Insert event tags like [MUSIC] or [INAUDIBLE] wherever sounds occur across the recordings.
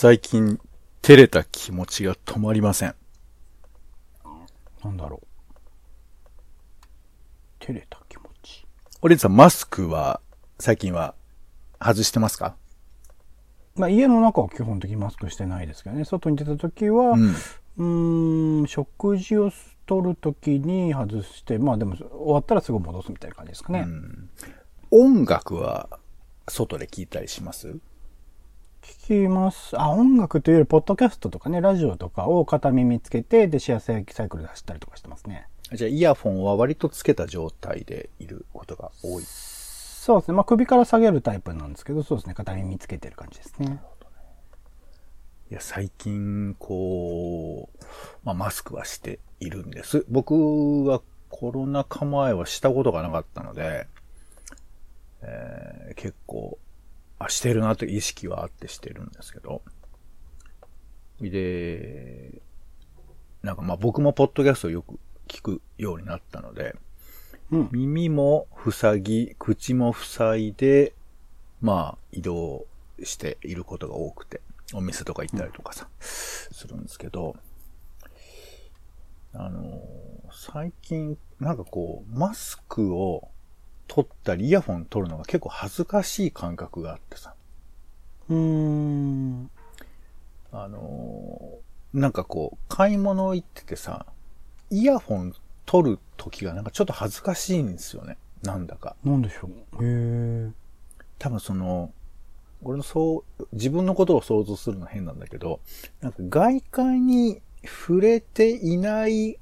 最近、照れた気持ちが止まりません。なんだろう。照れた気持ち。オレンジさん、マスクは、最近は、外してますか？まあ、家の中は基本的にマスクしてないですけどね。外に出た時は、うん。うーん、食事を取る時に外して、まあでも終わったらすぐ戻すみたいな感じですかね。音楽は、外で聞いたりします？聞きます。あ、音楽というより、ポッドキャストとかね、ラジオとかを片耳つけて、で、シェアサイクルで走ったりとかしてますね。じゃあ、イヤフォンは割とつけた状態でいることが多い。そうですね。まあ、首から下げるタイプなんですけど、そうですね。片耳つけてる感じですね。いや、最近、こう、まあ、マスクはしているんです。僕はコロナ禍前はしたことがなかったので、えー結構、あ、してるなという意識はあってしてるんですけど。で、なんかまあ僕もポッドキャストをよく聞くようになったので、うん耳も塞ぎ、口も塞いで、まあ移動していることが多くて、お店とか行ったりとかさ、するんですけど、あのー最近、なんかこう、マスクを取ったり、イヤホン取るのが結構恥ずかしい感覚があってさ、うーん。あのーなんかこう、買い物行っててさ、イヤホン取る時がなんかちょっと恥ずかしいんですよね。なんだか。なんでしょう？へえ。多分その、俺のそう、自分のことを想像するの変なんだけど、なんか外界に触れていない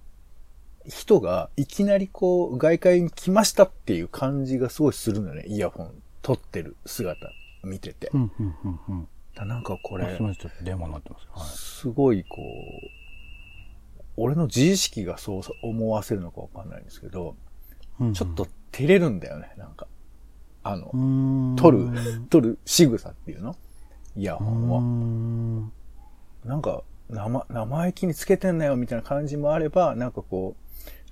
人がいきなりこう外界に来ましたっていう感じがすごいするのよね。イヤホン取ってる姿見てて。うん、うん、うん、うん。だなんかここれす、ごいこう、俺の自意識がそう思わせるのかわかんないんですけど、うんちょっと、照れるんだよね、なんか。あのう、ーん。取る、[LAUGHS] 取る仕草っていうの？イヤうホンを。ーん。なんか、生、生意気につけてんなよみたいな感じもあれば、なんかこう、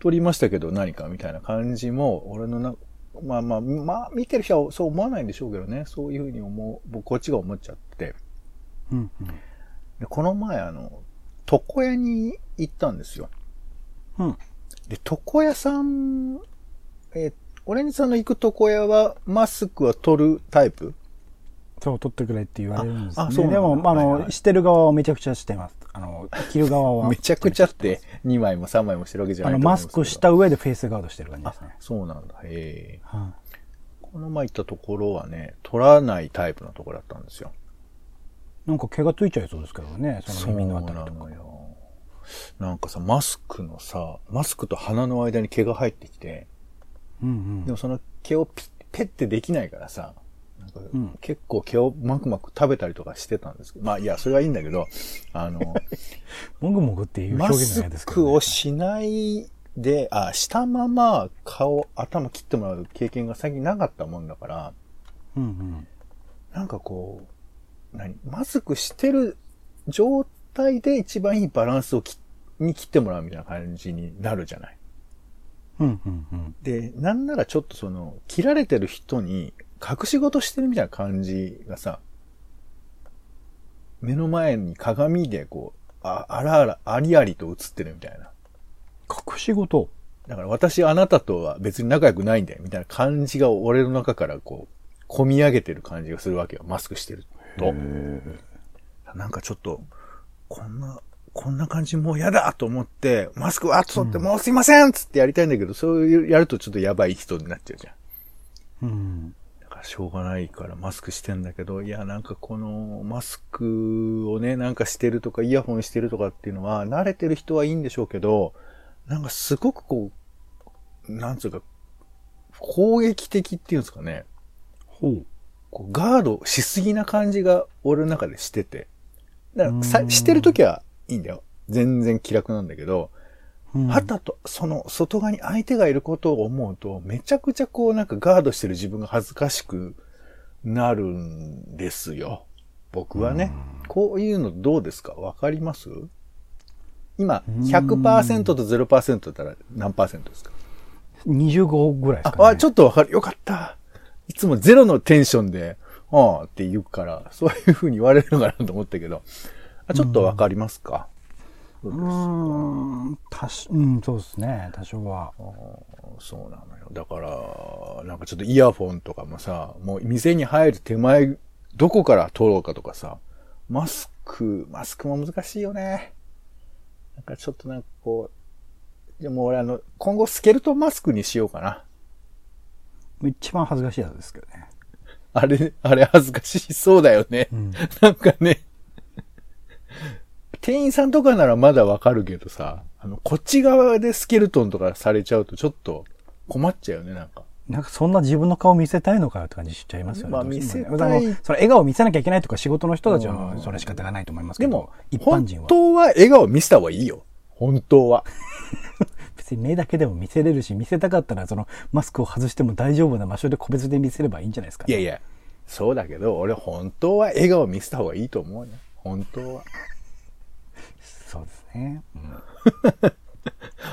取りましたけど何かみたいな感じも、俺のな、まあまあ、まあ、見てる人はそう思わないんでしょうけどね。そういうふうに思う、僕こっちが思っちゃって。うん、でこの前あの、床屋に行ったんですよ。うん。うん。で、床屋さん、えーオレンジさんの行く床屋はマスクは取るタイプ？そう、取ってくれって言われるんですね。ああそうでも、まあ、あの、はいはいしてる側はめちゃくちゃしてます。あの、着る側は。めちゃくちゃって2枚も3枚もしてるわけじゃあの、ないと思いますけどマスクした上でフェイスガードしてる感じですね。そうなんだ。へえ。はこの前行ったところはね、取らないタイプのところだったんですよ。い。なんか毛がついちゃいそうですけどね、その耳のあたりとか。よ。なんかさ、マスクのさ、マスクと鼻の間に毛が入ってきて、うんうんで。もその毛をピッ、ペッてできないからさ、なんかうん結構毛をマクマク食べたりとかしてたんですけど、まあいや、それはいいんだけど、あの、[LAUGHS] もぐもぐっていうマ表現じゃスないですけど、クね。をしないで、あ、したまま顔、頭切ってもらう経験が最近なかったもんだから、うんうん。なんかこう、何マスクしてる状態で一番いいバランスをきに切ってもらうみたいな感じになるじゃない。うんうんうん。で、なんならちょっとその、切られてる人に隠し事してるみたいな感じがさ、目の前に鏡でこう、ああらあら、ありありと映ってるみたいな。隠し事？だから私あなたとは別に仲良くないんだよみたいな感じが俺の中からこう、込み上げてる感じがするわけよ。マスクしてると。なんかちょっと、こんな、こんな感じもう嫌だと思って、マスクわーっと取って、もうすいませんっつってやりたいんだけど、そういうやるとちょっとやばい人になっちゃうじゃん。うん。しょうがないからマスクしてんだけど、いや、なんかこのマスクをね、なんかしてるとか、イヤホンしてるとかっていうのは、慣れてる人はいいんでしょうけど、なんかすごくこう、なんつうか、攻撃的っていうんですかね。ほう。こうガードしすぎな感じが俺の中でしてて。だからさしてるときはいいんだよ。全然気楽なんだけど、うんはたと、その外側に相手がいることを思うと、めちゃくちゃこうなんかガードしてる自分が恥ずかしくなるんですよ。僕はね。こういうのどうですか？わかります？今、100%と0%だったら何パーセントですか？25ぐらいですあ、かね。あ、ちょっとわかる。よかった。いつもゼロのテンションでああって言うから、そういう風に言われるのかなと思ったけど、あちょっとわかりますか、うーん、多少、うん、そうですね、多少は。そうなのよ。だから、なんかちょっとイヤフォンとかもさ、もう店に入る手前、どこから取ろうかとかさ、マスク、マスクも難しいよね。なんかちょっとなんかこう、でも俺あの、今後スケルトンマスクにしようかな。一番恥ずかしいやつですけどね。あれ、あれ恥ずかしそうだよね。んなんかね、店員さんとかならまだわかるけどさ、あの、こっち側でスケルトンとかされちゃうとちょっと困っちゃうよね、なんか。なんかそんな自分の顔見せたいのかよって感じしちゃいますよね。まあ見せたいそれ笑顔見せなきゃいけないとか仕事の人たちはうんそれは仕方がないと思いますけど、でも、一般人は本当は笑顔見せた方がいいよ。本当は。[LAUGHS] 別に目だけでも見せれるし、見せたかったらそのマスクを外しても大丈夫な場所で個別で見せればいいんじゃないですか、いやいや、そうだけど、俺本当は笑顔見せた方がいいと思うね。本当は。そうですね。うん [LAUGHS]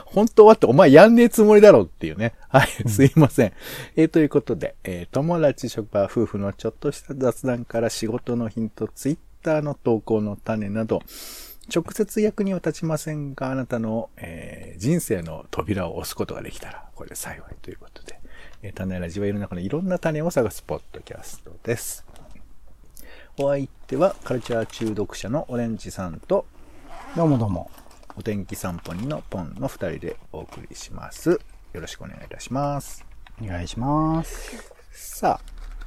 本当はってお前やんねえつもりだろうっていうね。[LAUGHS] はい、すいません。えーということで、えー友達、職場、夫婦のちょっとした雑談から仕事のヒント、ツイッターの投稿の種など、直接役には立ちませんが、あなたの、えー人生の扉を押すことができたら、これで幸いということで、えー種ラジは世の中のいろんな種を探すポッドキャストです。お相手はカルチャー中毒者のオレンジさんと、どうもどうも。お天気散歩にのポンの二人でお送りします。よろしくお願いいたします。お願いします。さあ、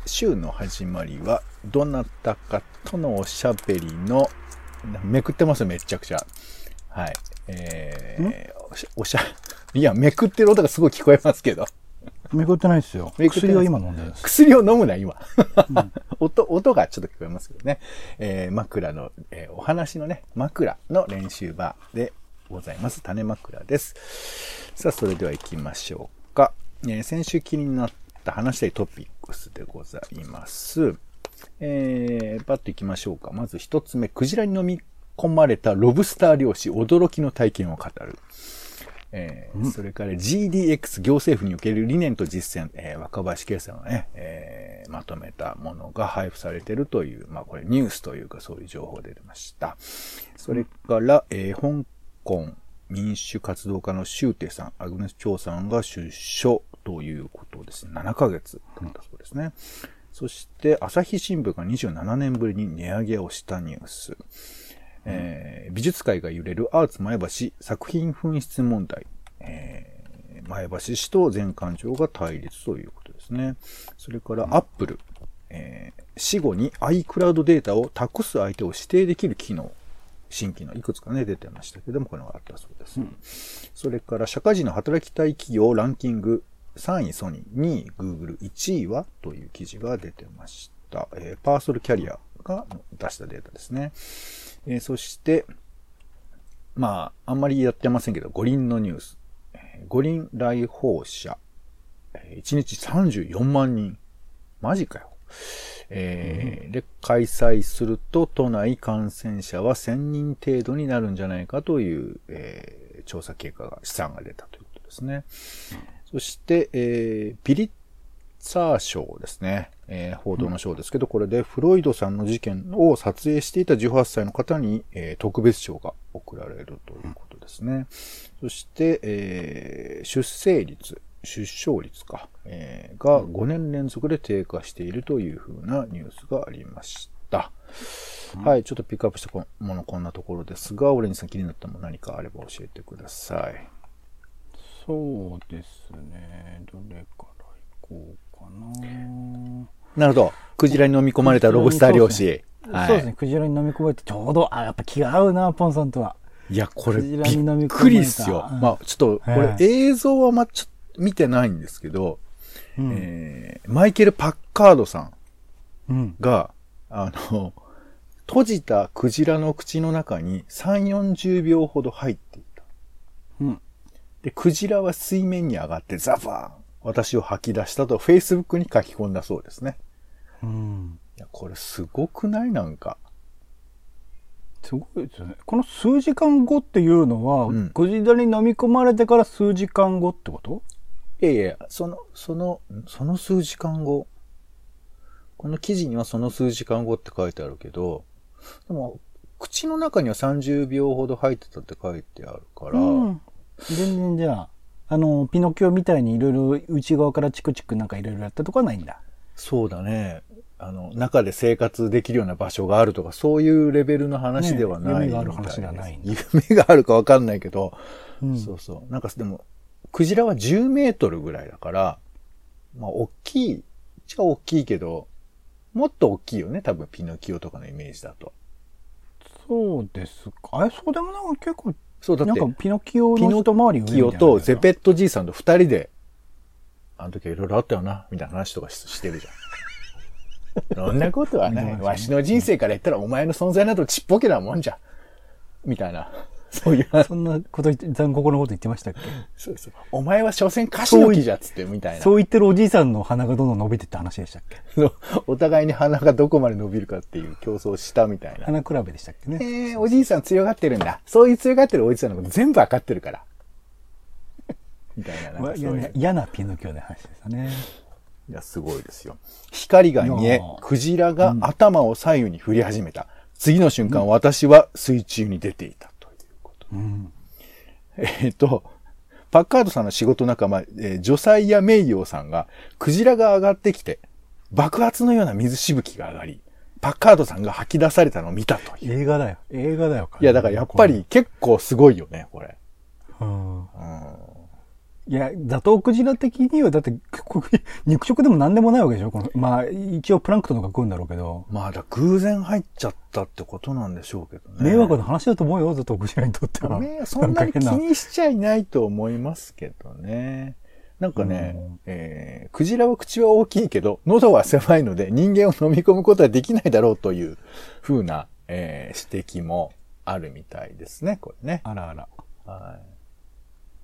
週の始まりは、どなたかとのおしゃべりの、めくってますめっちゃくちゃ。はい。えー、おしおしゃ、いや、めくってる音がすごい聞こえますけど。めくってないですよ。薬を今飲んでるんです。薬を飲むな、今。[LAUGHS] 音、音がちょっと聞こえますけどね。えー枕の、えーお話のね、枕の練習場でございます。種枕です。さあ、それでは行きましょうか。えー先週気になった話したいトピックスでございます。えー、パッと行きましょうか。まず一つ目、クジラに飲み込まれたロブスター漁師、驚きの体験を語る。えーそれから GDX 行政府における理念と実践、えー若林圭さんがね、えーまとめたものが配布されているという、まあこれニュースというかそういう情報で出ました。それから、えー香港民主活動家のシューテさん、アグネス・チョウさんが出所ということですね。7ヶ月だったそうですね。そして、朝日新聞が27年ぶりに値上げをしたニュース。えー美術界が揺れるアーツ前橋作品紛失問題。えー前橋市と前館長が対立ということですね。それからアップル、えー死後に iCloud データを託す相手を指定できる機能。新機能いくつかね、出てましたけども、これがあったそうです。それから社会人の働きたい企業ランキング3位ソニー、2位 Google、1位はという記事が出てました。えーパーソルキャリアが出したデータですね。えーそして、まあ、あんまりやってませんけど、五輪のニュース。えー五輪来訪者。えー1日34万人。マジかよ。えーで、開催すると都内感染者は1000人程度になるんじゃないかという、えー調査結果が、試算が出たということですね。そして、えーピリッツァー賞ですね。えー報道の賞ですけど、これでフロイドさんの事件を撮影していた18歳の方に、えー特別賞が贈られるということですね。そして、えー出生率、出生率か、えーが5年連続で低下しているというふうなニュースがありました。はい、ちょっとピックアップしたものこんなところですが、オレンジさん気になったもの何かあれば教えてください。そうですね。どれから行こうかな。なるほど。クジラに飲み込まれたロブスター漁師。はい。そうですね。クジラに飲み込まれてちょうど、あ、やっぱ気が合うな、ポンさんとは。いや、これ、びっくりっすよ。うんまあ、ちょっと、こはいれ映像はま、ちょっと見てないんですけど、うん。えー、マイケル・パッカードさんうん。が、あの、閉じたクジラの口の中に3、40秒ほど入っていた。うん。で、クジラは水面に上がってザバーン私を吐き出したと Facebook に書き込んだそうですね。うん。いや、これすごくない？なんか。すごいですよね。この数時間後っていうのは、うんクジラに飲み込まれてから数時間後ってこと？いやいや、その、その、その数時間後。この記事にはその数時間後って書いてあるけど、でも、口の中には30秒ほど入ってたって書いてあるから、うん。全然じゃあ、あの、ピノキオみたいにいろいろ内側からチクチクなんかいろいろやったとこはないんだ。そうだね。あの、中で生活できるような場所があるとか、そういうレベルの話ではないね夢がある話ではない夢があるかわかんないけど、うんそうそう。なんかでも、クジラは10メートルぐらいだから、まあ、大きい、ちゃ大きいけど、もっと大きいよね、多分ピノキオとかのイメージだと。そうですか。え、そうでもなんか結構、そう、だって、なんかピノキオピノの一回り上みたいなキオとゼペットじいさんと二人で、あの時はいろいろあったよな、みたいな話とかししてるじゃん。[LAUGHS] そんなことはない。わしの人生から言ったらお前の存在などちっぽけなもんじゃ。みたいな。そういう話。そんなこと言って、残酷なこと言ってましたっけ？そうそう。お前は所詮歌手の木じゃっつって、みたいな。そう言ってるおじいさんの鼻がどんどん伸びてって話でしたっけ？そうお互いに鼻がどこまで伸びるかっていう競争をしたみたいな。鼻比べでしたっけね？えー、おじいさん強がってるんだ。そういう強がってるおじいさんのこと全部わかってるから。みたいな。なんかそういうな嫌なピノキオの話でしたね。いや、すごいですよ。光が見えクジラが頭を左右に振り始めた。次の瞬間、私は水中に出ていたえっと、パッカードさんの仕事仲間、えー、ジョサイア・メイヨーさんが、クジラが上がってきて、爆発のような水しぶきが上がり、パッカードさんが吐き出されたのを見たという。映画だよ。映画だよ。いや、だからやっぱり結構すごいよね、これ。うん。うんいや、ザトウクジラ的には、だって、肉食でも何でもないわけでしょ？この、まあ、一応プランクトンとか食うんだろうけど、まあ、だ偶然入っちゃったってことなんでしょうけどね。迷惑な話だと思うよ、ザトウクジラにとっては。[LAUGHS] ねそんなに気にしちゃいないと思いますけどね。なんかね、うんえークジラは口は大きいけど、喉は狭いので人間を飲み込むことはできないだろうという風な、えー指摘もあるみたいですね、これね。あらあら。はい。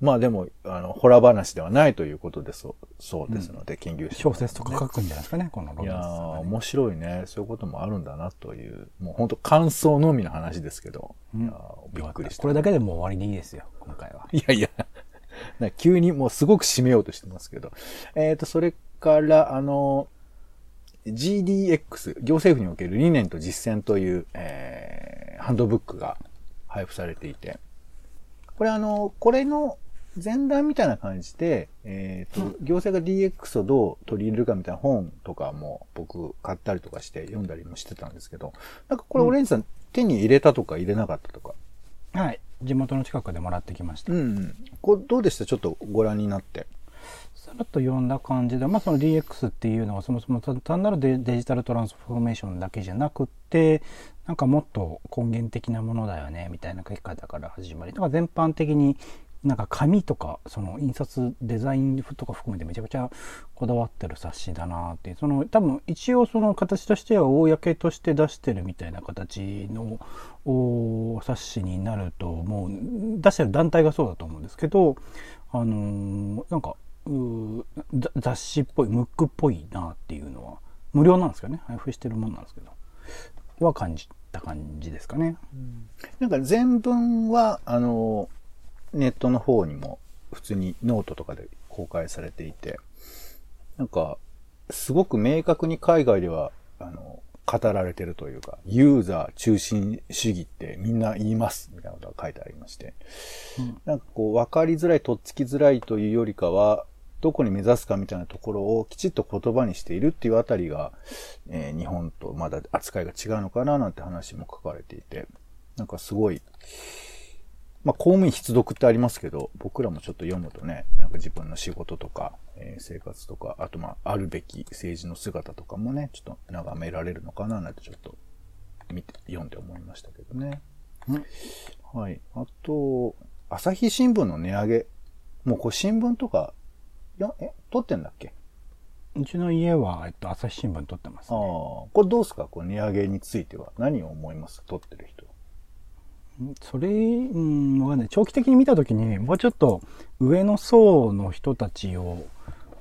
まあでも、あの、ホラー話ではないということでそう、そうですので、研究者小説とか書くんじゃないですかね、このロいやビンスさんー、はね面白いね。そういうこともあるんだなという、もう本当感想のみの話ですけど、うんいやーびっくりした。これだけでもう終わりでいいですよ、今回は。[LAUGHS] いやいや、な急にもうすごく締めようとしてますけど。えっ、と、それから、あの、GDX、行政府における理念と実践という、えーハンドブックが配布されていて、これあの、これの前段みたいな感じで、えっ、と、行政が DX をどう取り入れるかみたいな本とかも僕買ったりとかして読んだりもしてたんですけど、なんかこれオレンジさん、手に入れたとか入れなかったとか？はい。地元の近くでもらってきました。うん、うん。これどうでした？ちょっとご覧になって。さらっと読んだ感じで、まあ、その DX っていうのはそもそも単単なるデデジタルトランスフォーメーションだけじゃなくってなんかもっと根源的なものだよねみたいな書き方から始まりだから全般的になんか紙とかその印刷デザインとか含めてめちゃくちゃこだわってる冊子だなってその多分一応その形としては公として出してるみたいな形のお冊子になるともう出してる団体がそうだと思うんですけどあのーなんか雑誌っぽいムックっぽいなっていうのは。無料なんですかね？配布してるもんなんですけど。は感じた感じですかね？なんか全文は、あの、ネットの方にも普通にノートとかで公開されていて、なんか、すごく明確に海外では、あの、語られてるというか、ユーザー中心主義ってみんな言います、みたいなことが書いてありまして、なんかこう、わかりづらい、とっつきづらいというよりかは、どこに目指すかみたいなところをきちっと言葉にしているっていうあたりが、えー日本とまだ扱いが違うのかななんて話も書かれていて、なんかすごい、まあ公務員必読ってありますけど、僕らもちょっと読むとね、なんか自分の仕事とか、えー生活とか、あとまああるべき政治の姿とかもね、ちょっと眺められるのかななんてちょっと見て、読んで思いましたけどね。はい。あと、朝日新聞の値上げ。もうこれ新聞とか、いや、え、撮ってんだっけ？うちの家は、えっと、朝日新聞撮ってます、ああ、ね。これどうですか？こう値上げについては。何を思います？撮ってる人。それ、うん、わかんない。長期的に見たときに、もうちょっと上の層の人たちを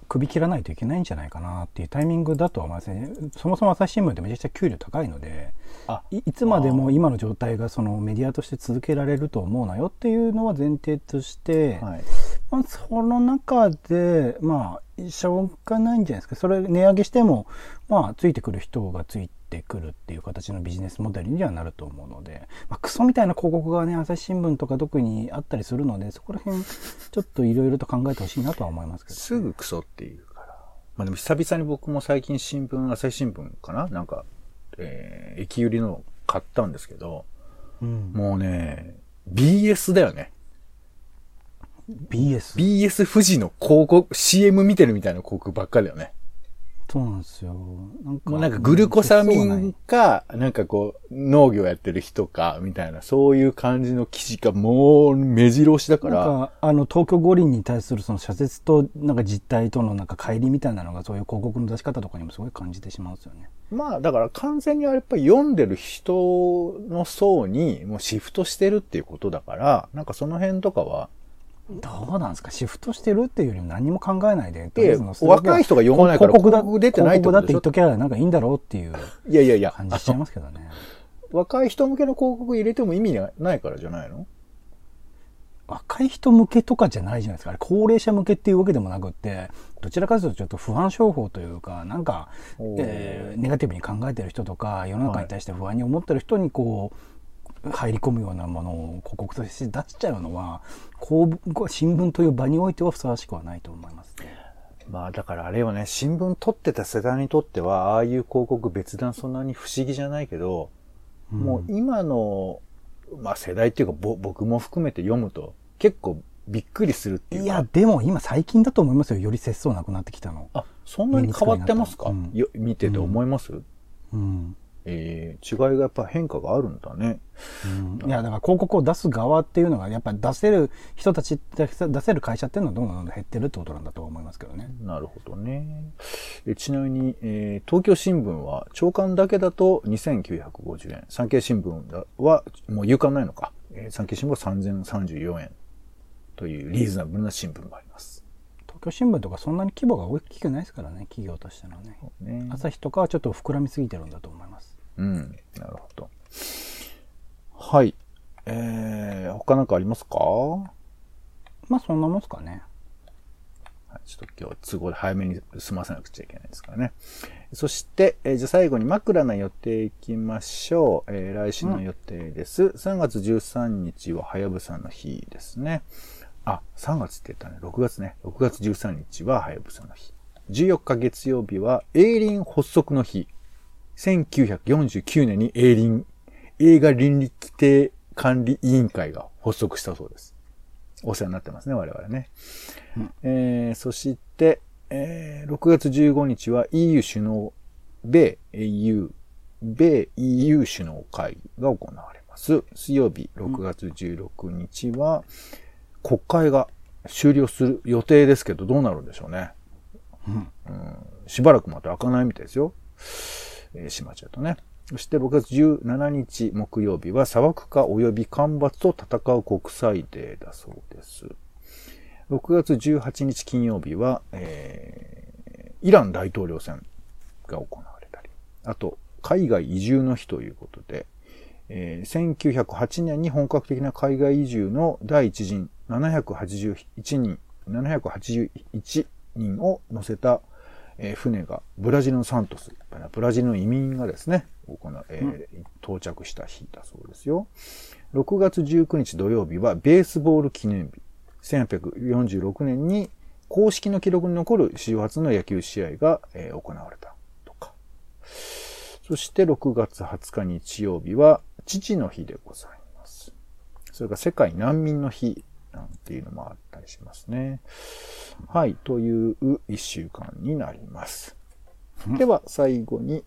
首切らないといけないんじゃないかなっていうタイミングだとは思いますね。そもそも朝日新聞ってめちゃくちゃ給料高いので、あ、いいつまでも今の状態がそのメディアとして続けられると思うなよっていうのは前提として、はい。まあ、その中で、まあ、しょうがないんじゃないですか。それ値上げしても、まあ、ついてくる人がついてくるっていう形のビジネスモデルにはなると思うので、まあ、クソみたいな広告がね、朝日新聞とか特にあったりするので、そこら辺、ちょっといろいろと考えてほしいなとは思いますけど、ね、すぐクソっていうから。まあでも久々に僕も最近新聞、朝日新聞かな？なんか、えー、駅売りの買ったんですけど、うん、もうね、BS だよね。BS。BS 富士の広告、CM 見てるみたいな広告ばっかりだよね。そうなんですよ。なんかなんかグルコサミンか、なんかこう、農業やってる人か、みたいな、そういう感じの記事がもう目白押しだから、なんか、あの、東京五輪に対するその社説と、なんか実態とのなんか乖離みたいなのが、そういう広告の出し方とかにもすごい感じてしまうんですよね。まあだから完全にやっぱり読んでる人の層にもうシフトしてるっていうことだから、なんかその辺とかは、どうなんですか？シフトしてるっていうよりも何も考えないで。とりあえず若い人が読まないから広告出てないってことで広告だって言っときゃなんかいいんだろうっていういやいやいや、感じしちゃいますけどね。[LAUGHS] 若い人向けの広告入れても意味がないからじゃないの？若い人向けとかじゃないじゃないですか。あれ高齢者向けっていうわけでもなくって、どちらかというとちょっと不安商法というか、なんか、えーネガティブに考えてる人とか、世の中に対して不安に思ってる人にこう、入り込むようなものを広告として出しちゃうのは、こう、新聞という場においてはふさわしくはないと思いますね。まあだからあれよね、新聞撮ってた世代にとっては、ああいう広告別段そんなに不思議じゃないけど、もう今の、まあ世代っていうかぼ僕も含めて読むと結構びっくりするっていうか。いや、でも今最近だと思いますよ。より節操なくなってきたの。あ、そんなに変わってますか、うんよ見てて思います、うん。えー違いがやっぱ変化があるんだね。うんいや、だから広告を出す側っていうのが、やっぱり出せる人たち、出せる会社っていうのはどんどんどんどん減ってるってことなんだと思いますけどね。なるほどね。えちなみに、えー東京新聞は朝刊だけだと2950円。産経新聞はもう夕刊ないのか。えー産経新聞は3034円というリーズナブルな新聞があります。東京新聞とかそんなに規模が大きくないですからね、企業としてのね。ね、朝日とかはちょっと膨らみすぎてるんだと思います。うん。なるほど。はい。えー、他なんかありますか？まあそんなもんですかね。はいちょっと今日は都合で早めに済ませなくちゃいけないですからね。そして、えーじゃあ最後に枕な予定いきましょう。えー来週の予定です。3月13日ははやぶさの日ですね。あ、3月って言ったね。6月ね。6月13日ははやぶさの日。14日月曜日は営林発足の日。1949年に営林、映画倫理規定管理委員会が発足したそうです。お世話になってますね、我々ね。えーそして、えー6月15日は EU 首脳、米 EU、米 EU 首脳会議が行われます。水曜日6月16日は国会が終了する予定ですけど、どうなるんでしょうね。うん。しばらくまた開かないみたいですよ。えー、閉まっちゃうとね。そして6月17日木曜日は砂漠化及び干ばつと戦う国際デーだそうです。6月18日金曜日は、えーイラン大統領選が行われたり、あと、海外移住の日ということで、えー1908年に本格的な海外移住の第一陣781人、781人を乗せた、えー船がブラジルのサントス、ブラジルの移民がですね、行うえー到着した日だそうですよ。6月19日土曜日はベースボール記念日。1846年に公式の記録に残る史上初の野球試合が、えー行われたとか。そして6月20日日曜日は父の日でございます。それから世界難民の日なんていうのもあったりしますね。はい、という一週間になります。では最後に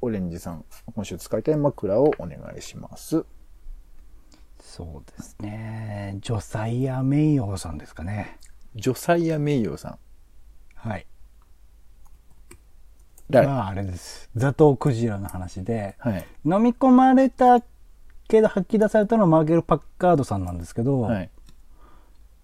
オレンジさん、今週使いたい枕をお願いします。そうですね。ジョサイア・メイヨーさんですかね。ジョサイア・メイヨーさん。はい。誰、まああれです。ザトウクジラの話で、はい。飲み込まれたけど吐き出されたのはマーゲル・パッカードさんなんですけど、はい。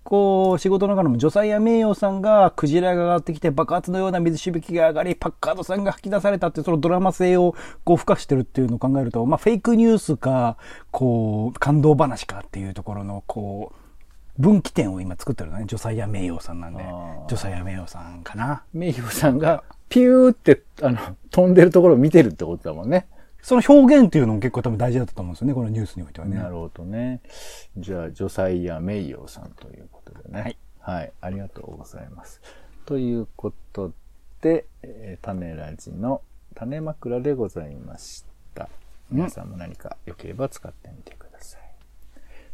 こう、仕事の中でも、ジョサイア・名誉さんが、クジラが上がってきて、爆発のような水しぶきが上がり、パッカードさんが吐き出されたってそのドラマ性を、こう、付加してるっていうのを考えると、まあ、フェイクニュースか、こう、感動話かっていうところの、こう、分岐点を今作ってるのね。ジョサイア名誉さんなんで。ジョサイア名誉さんかな。名誉さんが、ピューって、あの、飛んでるところを見てるってことだもんね。その表現っていうのも結構多分大事だったと思うんですよね。このニュースにおいてはね。なるほどね。じゃあ、ジョサイア・メイヨーさんということでね。はい。はい。ありがとうございます。ということで、えー種ラジの種枕でございました。皆さんも何か良ければ使ってみてください。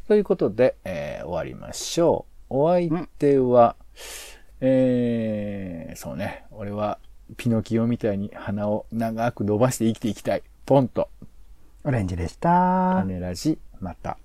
ということで、えー終わりましょう。お相手は、えー、そうね。俺は、ピノキオみたいに鼻を長く伸ばして生きていきたい。ポンと。オレンジでした。種ラジ、また。